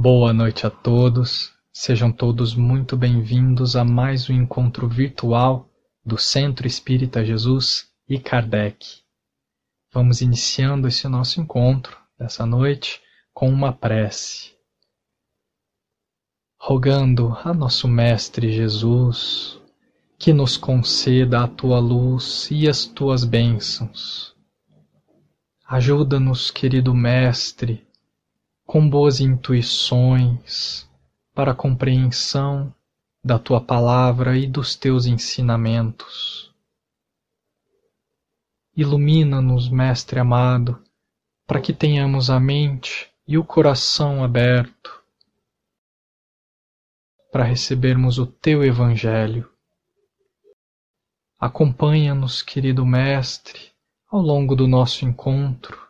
Boa noite a todos. Sejam todos muito bem-vindos a mais um encontro virtual do Centro Espírita Jesus e Kardec. Vamos iniciando esse nosso encontro dessa noite com uma prece. Rogando a nosso Mestre Jesus que nos conceda a tua luz e as tuas bênçãos. Ajuda-nos, querido Mestre, com boas intuições para a compreensão da tua palavra e dos teus ensinamentos. Ilumina-nos, Mestre amado, para que tenhamos a mente e o coração aberto para recebermos o teu Evangelho. Acompanha-nos, querido Mestre, ao longo do nosso encontro,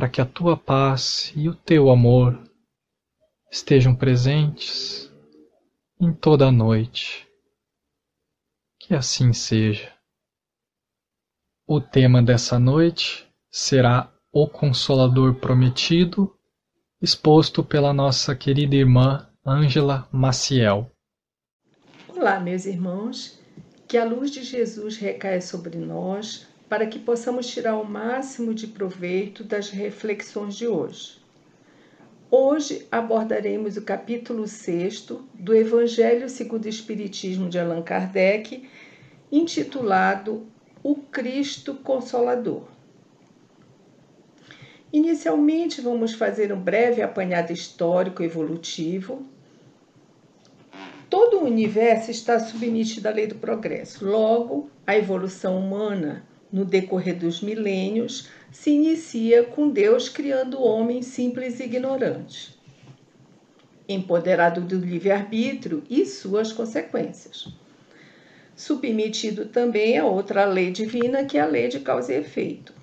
para que a tua paz e o teu amor estejam presentes em toda a noite. Que assim seja. O tema dessa noite será O Consolador Prometido, exposto pela nossa querida irmã Ângela Maciel. Olá, meus irmãos. Que a luz de Jesus recaia sobre nós para que possamos tirar o máximo de proveito das reflexões de hoje. Hoje abordaremos o capítulo 6 do Evangelho segundo o Espiritismo de Allan Kardec, intitulado O Cristo Consolador. Inicialmente, vamos fazer um breve apanhado histórico evolutivo. Todo o universo está submetido à lei do progresso. Logo, a evolução humana, no decorrer dos milênios, se inicia com Deus criando o homem simples e ignorante, empoderado do livre-arbítrio e suas consequências. Submetido também a outra lei divina, que é a lei de causa e efeito.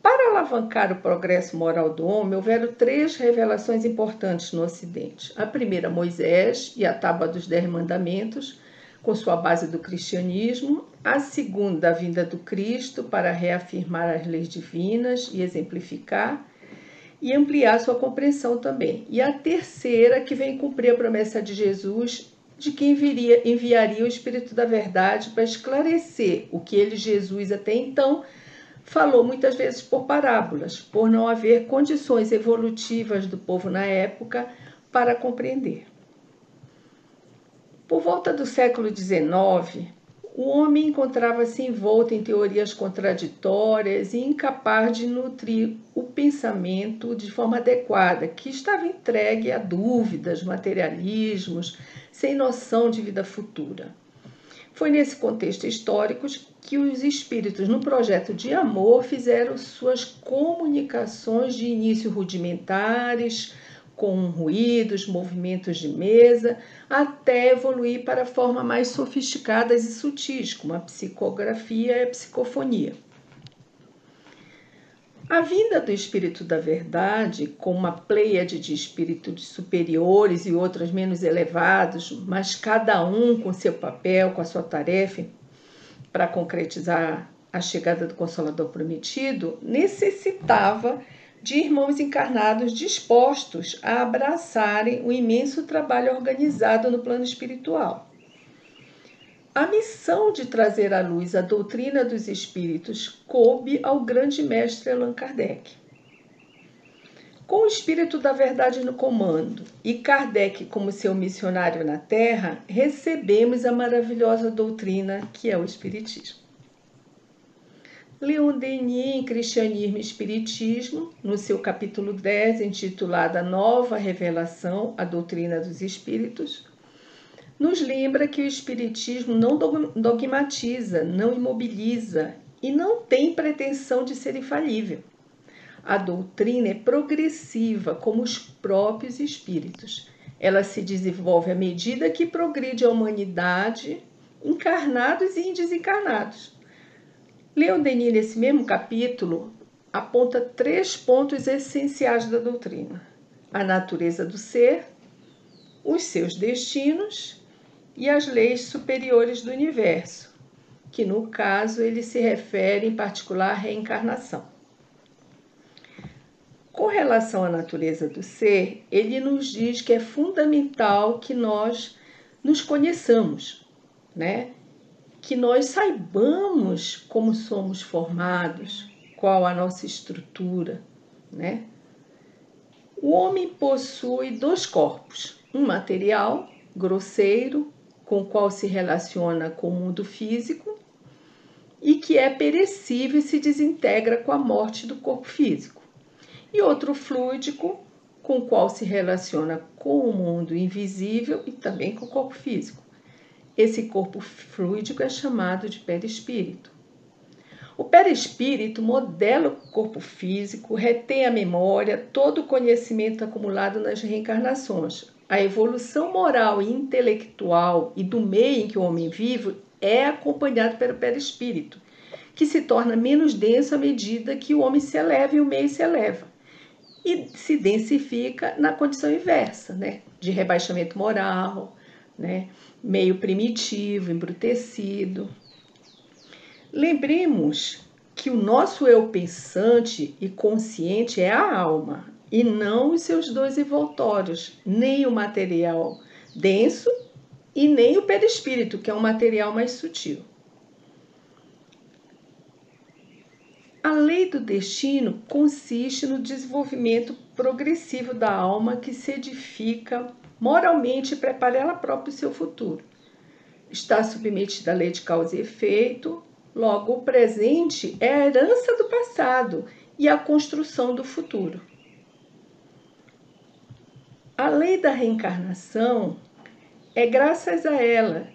Para alavancar o progresso moral do homem, houveram três revelações importantes no Ocidente. A primeira, Moisés e a Tábua dos Dez Mandamentos, com sua base do cristianismo, a segunda, a vinda do Cristo para reafirmar as leis divinas e exemplificar e ampliar sua compreensão também. E a terceira, que vem cumprir a promessa de Jesus de que enviaria, enviaria o Espírito da Verdade para esclarecer o que ele, Jesus, até então falou muitas vezes por parábolas, por não haver condições evolutivas do povo na época para compreender. Por volta do século XIX, o homem encontrava-se envolto em teorias contraditórias e incapaz de nutrir o pensamento de forma adequada, que estava entregue a dúvidas, materialismos, sem noção de vida futura. Foi nesse contexto histórico que os espíritos, no projeto de amor, fizeram suas comunicações de início rudimentares, com ruídos, movimentos de mesa, até evoluir para formas mais sofisticadas e sutis, como a psicografia e a psicofonia. A vinda do Espírito da Verdade, com uma pleiade de espíritos superiores e outros menos elevados, mas cada um com seu papel, com a sua tarefa, para concretizar a chegada do Consolador Prometido, necessitava de irmãos encarnados dispostos a abraçarem o imenso trabalho organizado no plano espiritual. A missão de trazer à luz a doutrina dos espíritos coube ao grande mestre Allan Kardec. Com o espírito da verdade no comando e Kardec como seu missionário na Terra, recebemos a maravilhosa doutrina que é o Espiritismo. Leon Denis, em Cristianismo e Espiritismo, no seu capítulo 10, intitulado A Nova Revelação, a Doutrina dos Espíritos, nos lembra que o Espiritismo não dogmatiza, não imobiliza e não tem pretensão de ser infalível. A doutrina é progressiva, como os próprios espíritos. Ela se desenvolve à medida que progride a humanidade, encarnados e desencarnados Leon Denis, nesse mesmo capítulo, aponta três pontos essenciais da doutrina: a natureza do ser, os seus destinos e as leis superiores do universo, que no caso ele se refere em particular à reencarnação. Com relação à natureza do ser, ele nos diz que é fundamental que nós nos conheçamos, né? Que nós saibamos como somos formados, qual a nossa estrutura, né? O homem possui dois corpos, um material, grosseiro, com o qual se relaciona com o mundo físico, e que é perecível e se desintegra com a morte do corpo físico e outro fluídico com o qual se relaciona com o mundo invisível e também com o corpo físico. Esse corpo fluídico é chamado de perispírito. O perispírito modela o corpo físico, retém a memória, todo o conhecimento acumulado nas reencarnações. A evolução moral e intelectual e do meio em que o homem vive é acompanhado pelo perispírito, que se torna menos denso à medida que o homem se eleva e o meio se eleva e se densifica na condição inversa, né? De rebaixamento moral, né? Meio primitivo, embrutecido. Lembremos que o nosso eu pensante e consciente é a alma e não os seus dois envoltórios, nem o material denso e nem o perispírito, que é um material mais sutil. A lei do destino consiste no desenvolvimento progressivo da alma que se edifica moralmente prepara ela própria o seu futuro. Está submetida à lei de causa e efeito, logo o presente é a herança do passado e a construção do futuro. A lei da reencarnação é graças a ela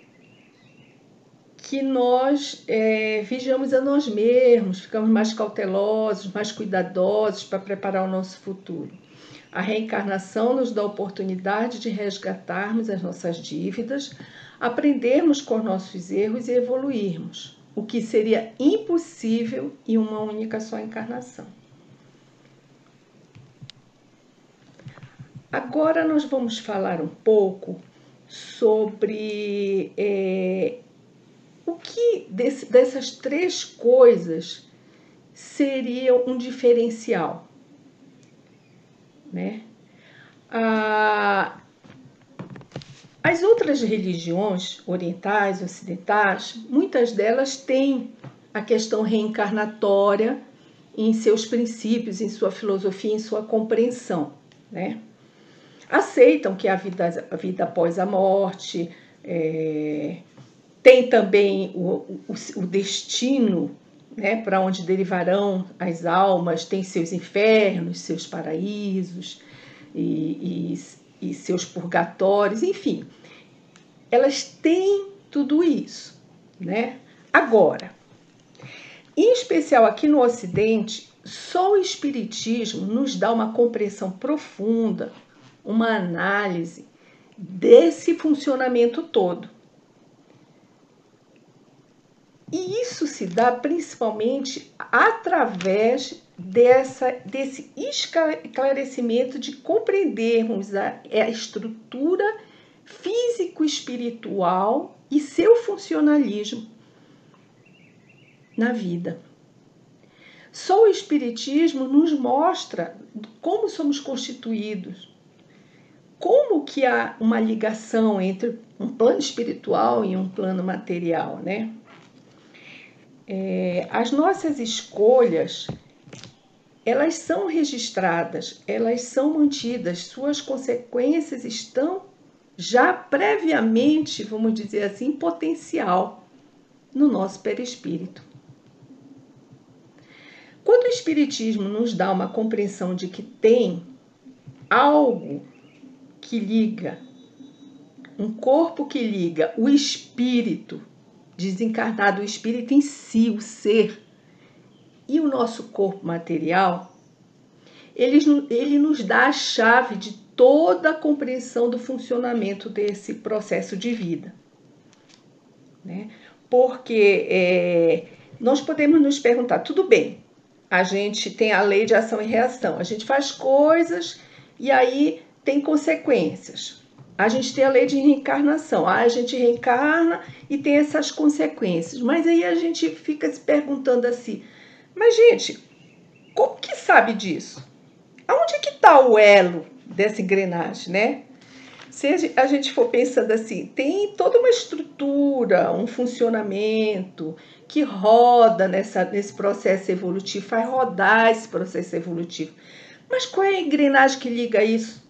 que nós é, vigiamos a nós mesmos, ficamos mais cautelosos, mais cuidadosos para preparar o nosso futuro. A reencarnação nos dá a oportunidade de resgatarmos as nossas dívidas, aprendermos com os nossos erros e evoluirmos, o que seria impossível em uma única só encarnação. Agora nós vamos falar um pouco sobre é, o que desse, dessas três coisas seria um diferencial? Né? Ah, as outras religiões orientais, ocidentais, muitas delas têm a questão reencarnatória em seus princípios, em sua filosofia, em sua compreensão. Né? Aceitam que a vida, a vida após a morte, é, tem também o, o, o destino né, para onde derivarão as almas, tem seus infernos, seus paraísos e, e, e seus purgatórios, enfim. Elas têm tudo isso. Né? Agora, em especial aqui no Ocidente, só o Espiritismo nos dá uma compreensão profunda, uma análise desse funcionamento todo. E isso se dá principalmente através dessa, desse esclarecimento de compreendermos a, a estrutura físico-espiritual e seu funcionalismo na vida. Só o Espiritismo nos mostra como somos constituídos, como que há uma ligação entre um plano espiritual e um plano material, né? É, as nossas escolhas elas são registradas, elas são mantidas, suas consequências estão já previamente, vamos dizer assim, potencial no nosso perispírito. Quando o Espiritismo nos dá uma compreensão de que tem algo que liga, um corpo que liga o espírito desencarnado, o espírito em si, o ser, e o nosso corpo material, ele, ele nos dá a chave de toda a compreensão do funcionamento desse processo de vida. Né? Porque é, nós podemos nos perguntar, tudo bem, a gente tem a lei de ação e reação, a gente faz coisas e aí tem consequências. A gente tem a lei de reencarnação. Ah, a gente reencarna e tem essas consequências. Mas aí a gente fica se perguntando assim: mas, gente, como que sabe disso? aonde é que está o elo dessa engrenagem, né? Se a gente for pensando assim, tem toda uma estrutura, um funcionamento que roda nessa, nesse processo evolutivo, faz rodar esse processo evolutivo. Mas qual é a engrenagem que liga isso?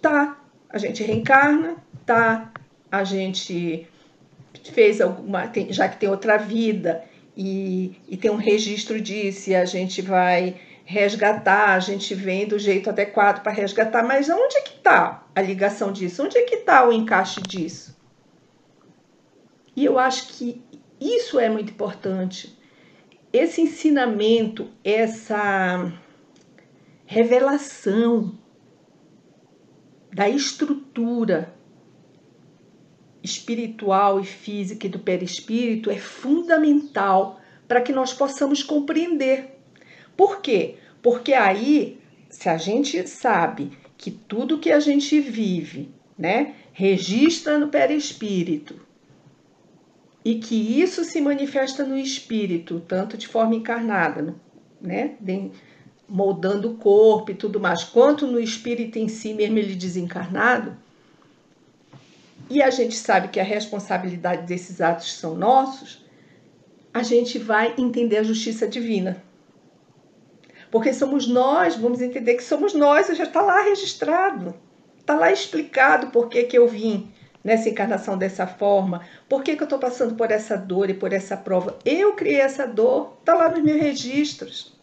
Tá, a gente reencarna, tá, a gente fez alguma, tem, já que tem outra vida e, e tem um registro disso, e a gente vai resgatar, a gente vem do jeito adequado para resgatar, mas onde é que está a ligação disso? Onde é que está o encaixe disso? E eu acho que isso é muito importante. Esse ensinamento, essa revelação da estrutura espiritual e física e do perispírito é fundamental para que nós possamos compreender. Por quê? Porque aí, se a gente sabe que tudo que a gente vive, né, registra no perispírito e que isso se manifesta no espírito, tanto de forma encarnada, né, moldando o corpo e tudo mais, quanto no espírito em si mesmo ele desencarnado, e a gente sabe que a responsabilidade desses atos são nossos, a gente vai entender a justiça divina. Porque somos nós, vamos entender que somos nós, já está lá registrado, está lá explicado por que, que eu vim nessa encarnação dessa forma, por que, que eu estou passando por essa dor e por essa prova. Eu criei essa dor, está lá nos meus registros.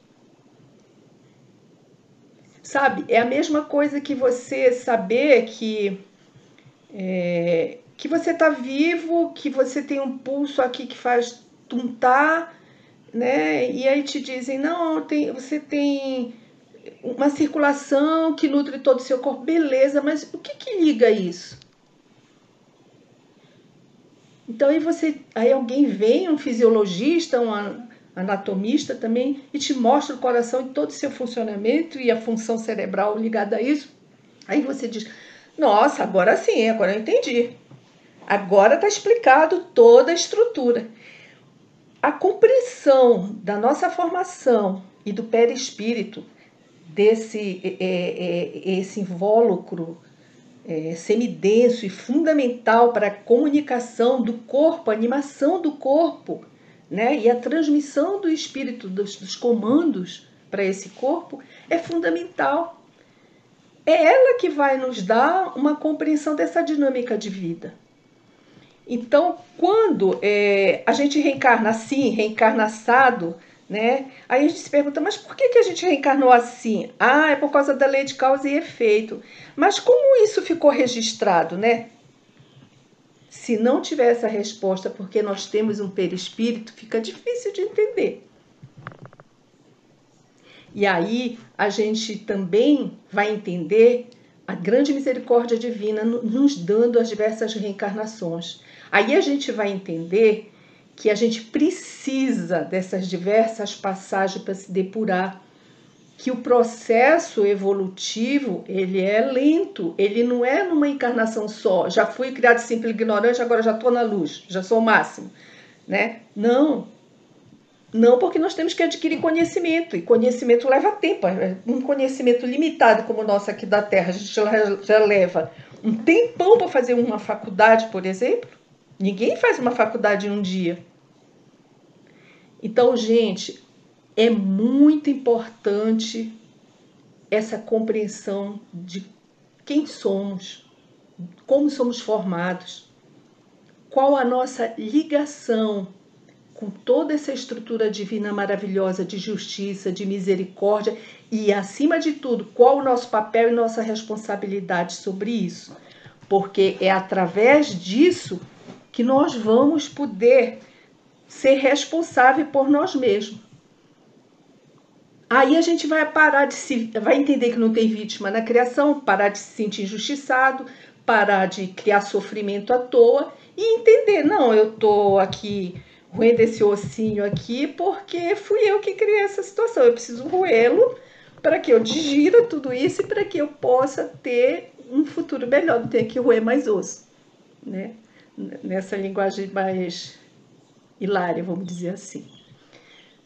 Sabe, é a mesma coisa que você saber que, é, que você está vivo, que você tem um pulso aqui que faz tuntar né? E aí te dizem, não, tem, você tem uma circulação que nutre todo o seu corpo, beleza, mas o que, que liga isso? Então aí você, aí alguém vem, um fisiologista, um anatomista também, e te mostra o coração e todo o seu funcionamento e a função cerebral ligada a isso. Aí você diz, nossa, agora sim, agora eu entendi. Agora está explicado toda a estrutura a compreensão da nossa formação e do perispírito, desse é, é, é, esse invólucro é, semidenso e fundamental para a comunicação do corpo, a animação do corpo, né? e a transmissão do espírito, dos, dos comandos para esse corpo, é fundamental. É ela que vai nos dar uma compreensão dessa dinâmica de vida. Então, quando é, a gente reencarna assim, reencarna assado, né? Aí a gente se pergunta, mas por que, que a gente reencarnou assim? Ah, é por causa da lei de causa e efeito. Mas como isso ficou registrado, né? Se não tiver essa resposta, porque nós temos um perispírito, fica difícil de entender. E aí a gente também vai entender a grande misericórdia divina nos dando as diversas reencarnações. Aí a gente vai entender que a gente precisa dessas diversas passagens para se depurar, que o processo evolutivo ele é lento, ele não é numa encarnação só. Já fui criado simples ignorante, agora já estou na luz, já sou o máximo, né? Não, não, porque nós temos que adquirir conhecimento, e conhecimento leva tempo. Um conhecimento limitado como o nosso aqui da Terra, a gente já, já leva um tempão para fazer uma faculdade, por exemplo. Ninguém faz uma faculdade em um dia. Então, gente, é muito importante essa compreensão de quem somos, como somos formados, qual a nossa ligação com toda essa estrutura divina maravilhosa de justiça, de misericórdia e, acima de tudo, qual o nosso papel e nossa responsabilidade sobre isso. Porque é através disso que nós vamos poder ser responsável por nós mesmos. Aí a gente vai parar de se. vai entender que não tem vítima na criação, parar de se sentir injustiçado, parar de criar sofrimento à toa e entender, não, eu tô aqui roendo esse ossinho aqui porque fui eu que criei essa situação. Eu preciso roê-lo para que eu digira tudo isso e para que eu possa ter um futuro melhor, não ter que roer mais osso, né? nessa linguagem mais hilária, vamos dizer assim.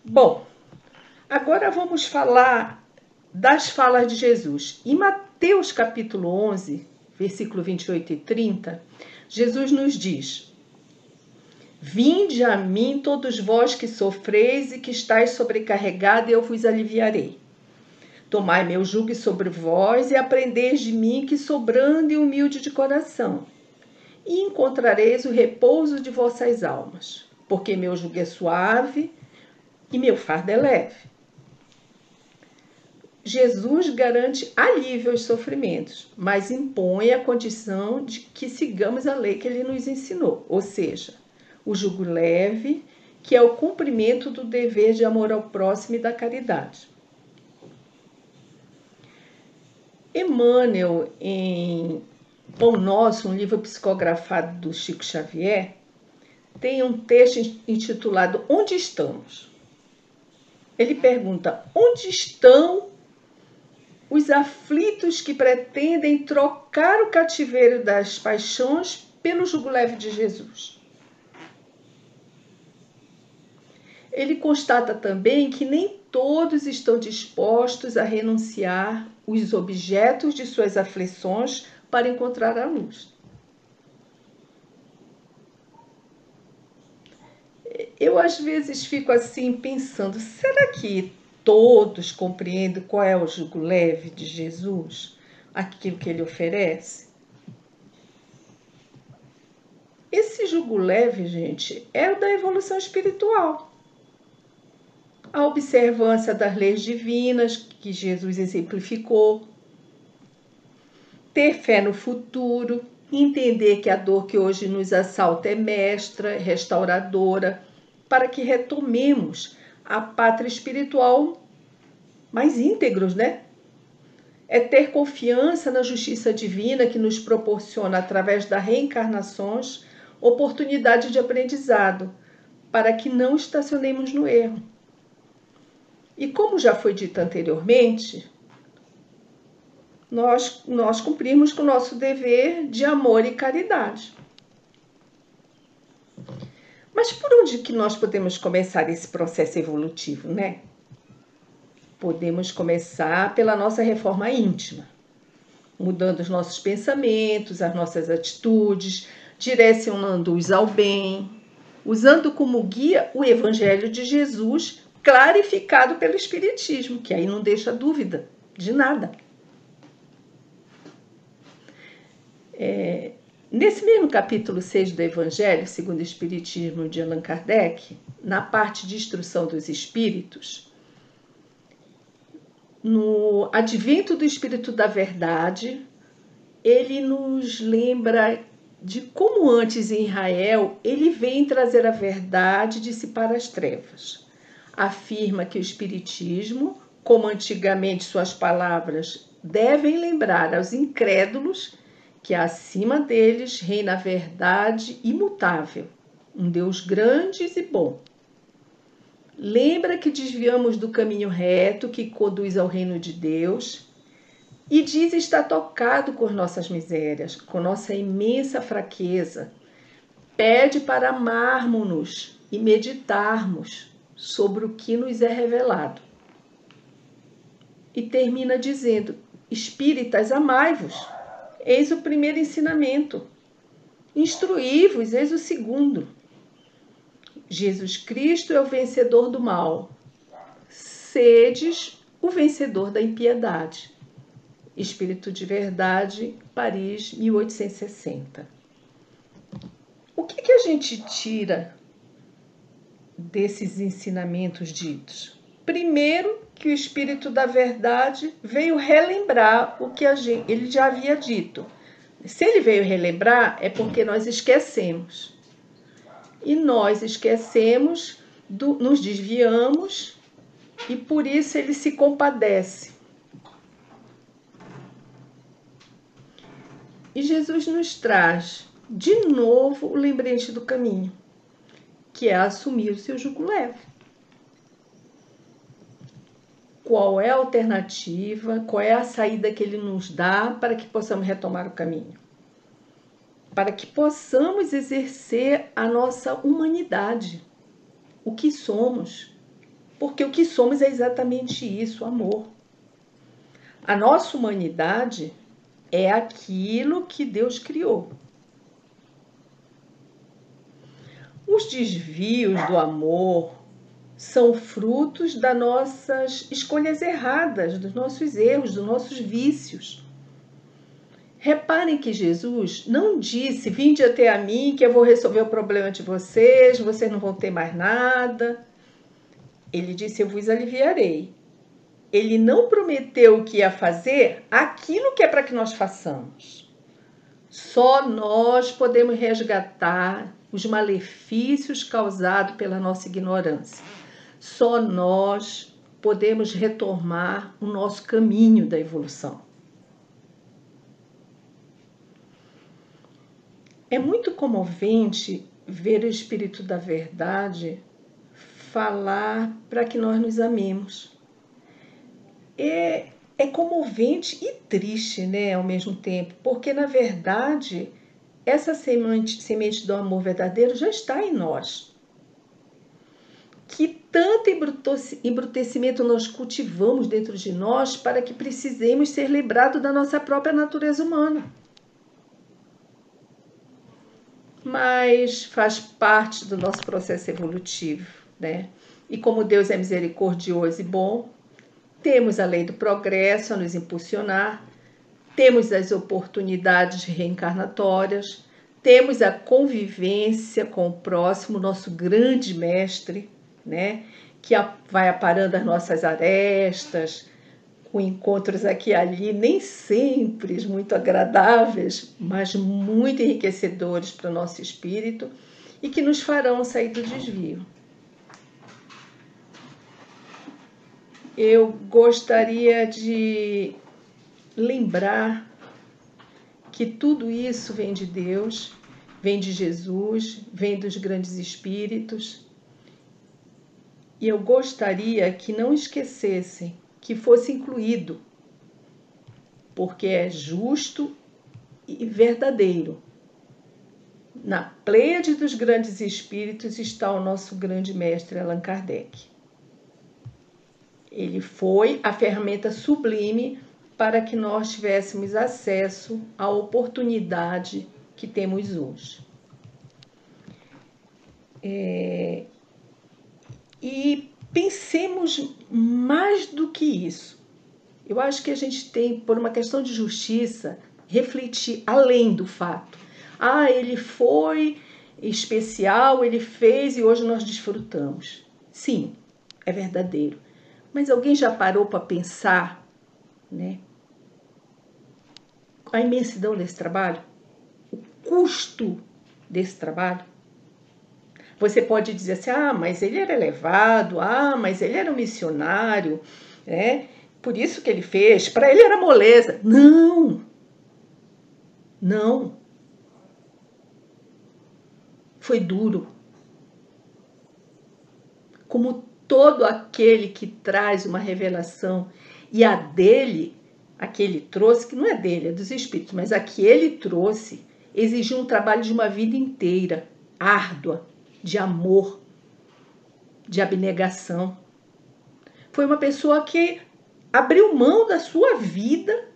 Bom, agora vamos falar das falas de Jesus. Em Mateus capítulo 11, versículo 28 e 30, Jesus nos diz: Vinde a mim todos vós que sofreis e que estáis sobrecarregados, e eu vos aliviarei. Tomai meu jugo sobre vós e aprendeis de mim que sou brando e humilde de coração, e encontrareis o repouso de vossas almas, porque meu jugo é suave e meu fardo é leve. Jesus garante alívio aos sofrimentos, mas impõe a condição de que sigamos a lei que ele nos ensinou, ou seja, o jugo leve, que é o cumprimento do dever de amor ao próximo e da caridade. Emmanuel, em Pão Nosso, um livro psicografado do Chico Xavier, tem um texto intitulado Onde estamos? Ele pergunta: onde estão os aflitos que pretendem trocar o cativeiro das paixões pelo jugo leve de Jesus. Ele constata também que nem todos estão dispostos a renunciar os objetos de suas aflições para encontrar a luz. Eu às vezes fico assim pensando, será que todos compreendem qual é o jugo leve de Jesus, aquilo que ele oferece? Esse jugo leve, gente, é o da evolução espiritual. A observância das leis divinas que Jesus exemplificou, ter fé no futuro, entender que a dor que hoje nos assalta é mestra, restauradora, para que retomemos a pátria espiritual mais íntegros, né? É ter confiança na justiça divina que nos proporciona, através das reencarnações, oportunidade de aprendizado, para que não estacionemos no erro. E como já foi dito anteriormente, nós, nós cumprimos com o nosso dever de amor e caridade. Mas por onde que nós podemos começar esse processo evolutivo, né? Podemos começar pela nossa reforma íntima, mudando os nossos pensamentos, as nossas atitudes, direcionando-os ao bem, usando como guia o Evangelho de Jesus, clarificado pelo Espiritismo, que aí não deixa dúvida de nada. É, Nesse mesmo capítulo 6 do Evangelho, segundo o Espiritismo de Allan Kardec, na parte de instrução dos espíritos, no advento do Espírito da Verdade, ele nos lembra de como antes em Israel ele vem trazer a verdade e dissipar as trevas. Afirma que o Espiritismo, como antigamente suas palavras, devem lembrar aos incrédulos que acima deles reina a verdade imutável, um Deus grande e bom. Lembra que desviamos do caminho reto que conduz ao reino de Deus e diz estar tocado com nossas misérias, com nossa imensa fraqueza. Pede para amarmos-nos e meditarmos sobre o que nos é revelado. E termina dizendo: Espíritas, amai-vos Eis o primeiro ensinamento. Instruí-vos, eis o segundo. Jesus Cristo é o vencedor do mal. Sedes o vencedor da impiedade. Espírito de Verdade, Paris, 1860. O que, que a gente tira desses ensinamentos ditos? Primeiro, que o Espírito da Verdade veio relembrar o que gente, ele já havia dito. Se ele veio relembrar, é porque nós esquecemos. E nós esquecemos, do, nos desviamos, e por isso ele se compadece. E Jesus nos traz de novo o lembrete do caminho, que é assumir o seu jugo leve qual é a alternativa, qual é a saída que ele nos dá para que possamos retomar o caminho. Para que possamos exercer a nossa humanidade, o que somos. Porque o que somos é exatamente isso, amor. A nossa humanidade é aquilo que Deus criou. Os desvios do amor são frutos das nossas escolhas erradas, dos nossos erros, dos nossos vícios. Reparem que Jesus não disse: Vinde até a mim, que eu vou resolver o problema de vocês, vocês não vão ter mais nada. Ele disse: Eu vos aliviarei. Ele não prometeu que ia fazer aquilo que é para que nós façamos. Só nós podemos resgatar os malefícios causados pela nossa ignorância. Só nós podemos retomar o nosso caminho da evolução. É muito comovente ver o Espírito da Verdade falar para que nós nos amemos. É, é comovente e triste, né, ao mesmo tempo, porque na verdade essa semente, semente do amor verdadeiro já está em nós. Que tanto embrutecimento nós cultivamos dentro de nós para que precisemos ser lembrados da nossa própria natureza humana. Mas faz parte do nosso processo evolutivo, né? E como Deus é misericordioso e bom, temos a lei do progresso a nos impulsionar temos as oportunidades reencarnatórias, temos a convivência com o próximo, nosso grande mestre, né? Que vai aparando as nossas arestas, com encontros aqui e ali, nem sempre muito agradáveis, mas muito enriquecedores para o nosso espírito e que nos farão sair do desvio. Eu gostaria de lembrar que tudo isso vem de Deus, vem de Jesus, vem dos grandes espíritos. E eu gostaria que não esquecessem que fosse incluído, porque é justo e verdadeiro. Na pleiade dos grandes espíritos está o nosso grande mestre Allan Kardec. Ele foi a ferramenta sublime para que nós tivéssemos acesso à oportunidade que temos hoje. É, pensemos mais do que isso. Eu acho que a gente tem, por uma questão de justiça, refletir além do fato. Ah, ele foi especial, ele fez e hoje nós desfrutamos. Sim, é verdadeiro. Mas alguém já parou para pensar, né? a imensidão desse trabalho, o custo desse trabalho. Você pode dizer assim: ah, mas ele era elevado, ah, mas ele era um missionário, né? Por isso que ele fez, para ele era moleza. Não! Não. Foi duro. Como todo aquele que traz uma revelação e a dele a que ele trouxe, que não é dele, é dos espíritos, mas a que ele trouxe, exigiu um trabalho de uma vida inteira, árdua, de amor, de abnegação. Foi uma pessoa que abriu mão da sua vida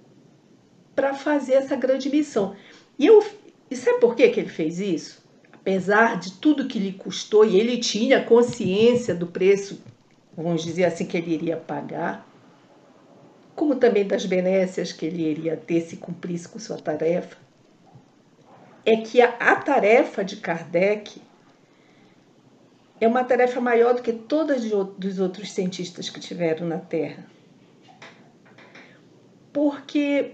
para fazer essa grande missão. E, eu, e sabe por que, que ele fez isso? Apesar de tudo que lhe custou, e ele tinha consciência do preço, vamos dizer assim, que ele iria pagar, como também das benécias que ele iria ter se cumprisse com sua tarefa, é que a, a tarefa de Kardec é uma tarefa maior do que todas dos outros cientistas que tiveram na Terra. Porque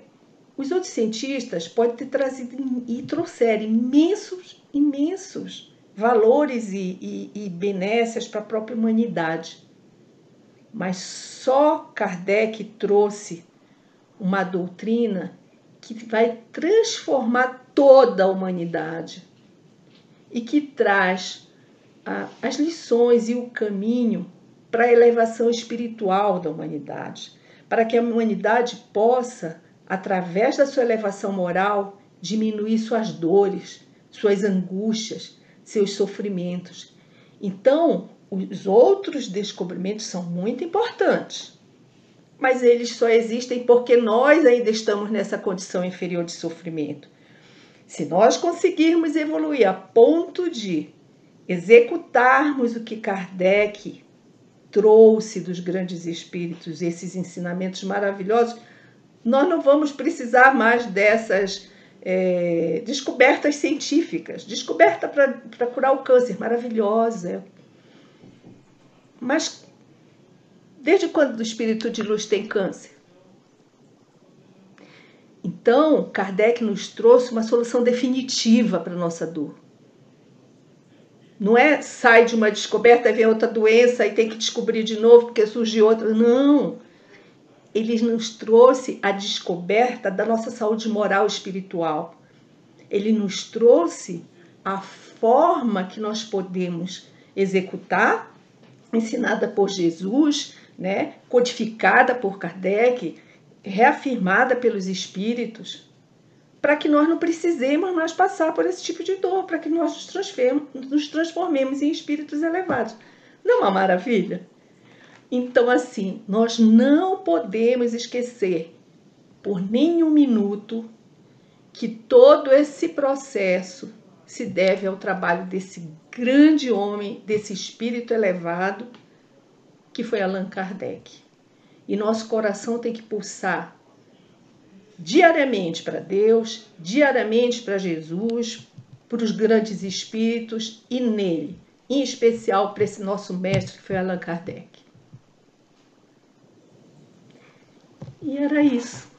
os outros cientistas podem ter trazido e trouxeram imensos, imensos valores e, e, e benécias para a própria humanidade mas só Kardec trouxe uma doutrina que vai transformar toda a humanidade e que traz as lições e o caminho para a elevação espiritual da humanidade, para que a humanidade possa, através da sua elevação moral, diminuir suas dores, suas angústias, seus sofrimentos. Então, os outros descobrimentos são muito importantes, mas eles só existem porque nós ainda estamos nessa condição inferior de sofrimento. Se nós conseguirmos evoluir a ponto de executarmos o que Kardec trouxe dos grandes espíritos, esses ensinamentos maravilhosos, nós não vamos precisar mais dessas é, descobertas científicas. Descoberta para curar o câncer, maravilhosa. Mas desde quando o espírito de luz tem câncer? Então, Kardec nos trouxe uma solução definitiva para a nossa dor. Não é sai de uma descoberta, vem outra doença e tem que descobrir de novo porque surge outra. Não. Ele nos trouxe a descoberta da nossa saúde moral e espiritual. Ele nos trouxe a forma que nós podemos executar, ensinada por Jesus, né, codificada por Kardec, reafirmada pelos espíritos, para que nós não precisemos mais passar por esse tipo de dor, para que nós nos transformemos, nos transformemos em espíritos elevados. Não é uma maravilha? Então, assim, nós não podemos esquecer por nenhum minuto que todo esse processo se deve ao trabalho desse grande homem, desse espírito elevado, que foi Allan Kardec. E nosso coração tem que pulsar diariamente para Deus, diariamente para Jesus, para os grandes espíritos e nele, em especial para esse nosso mestre que foi Allan Kardec. E era isso.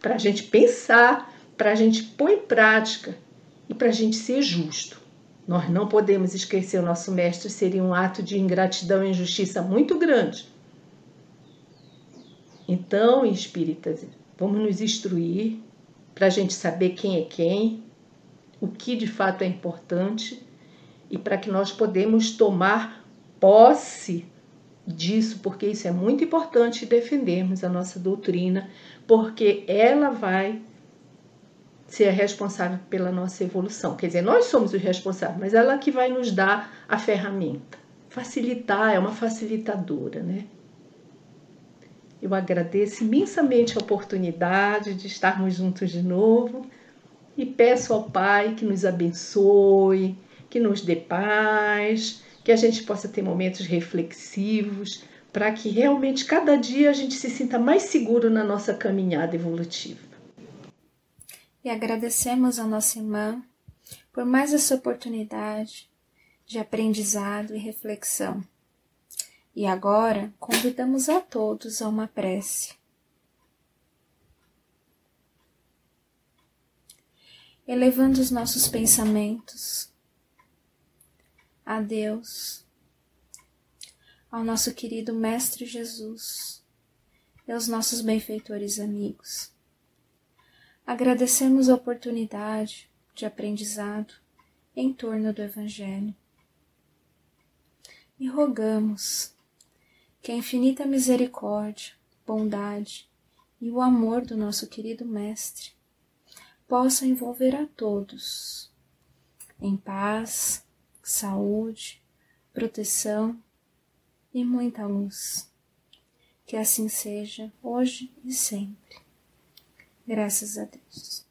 Para a gente pensar, para a gente pôr em prática e para a gente ser justo. Nós não podemos esquecer o nosso mestre, seria um ato de ingratidão e injustiça muito grande. Então, espíritas, Vamos nos instruir para a gente saber quem é quem, o que de fato é importante e para que nós podemos tomar posse disso, porque isso é muito importante defendermos a nossa doutrina, porque ela vai ser responsável pela nossa evolução. Quer dizer, nós somos os responsáveis, mas ela que vai nos dar a ferramenta. Facilitar, é uma facilitadora, né? Eu agradeço imensamente a oportunidade de estarmos juntos de novo e peço ao Pai que nos abençoe, que nos dê paz, que a gente possa ter momentos reflexivos, para que realmente cada dia a gente se sinta mais seguro na nossa caminhada evolutiva. E agradecemos a nossa irmã por mais essa oportunidade de aprendizado e reflexão. E agora convidamos a todos a uma prece. Elevando os nossos pensamentos a Deus, ao nosso querido Mestre Jesus e aos nossos benfeitores amigos. Agradecemos a oportunidade de aprendizado em torno do Evangelho e rogamos que a infinita misericórdia, bondade e o amor do nosso querido Mestre possam envolver a todos em paz, saúde, proteção e muita luz. Que assim seja hoje e sempre. Graças a Deus.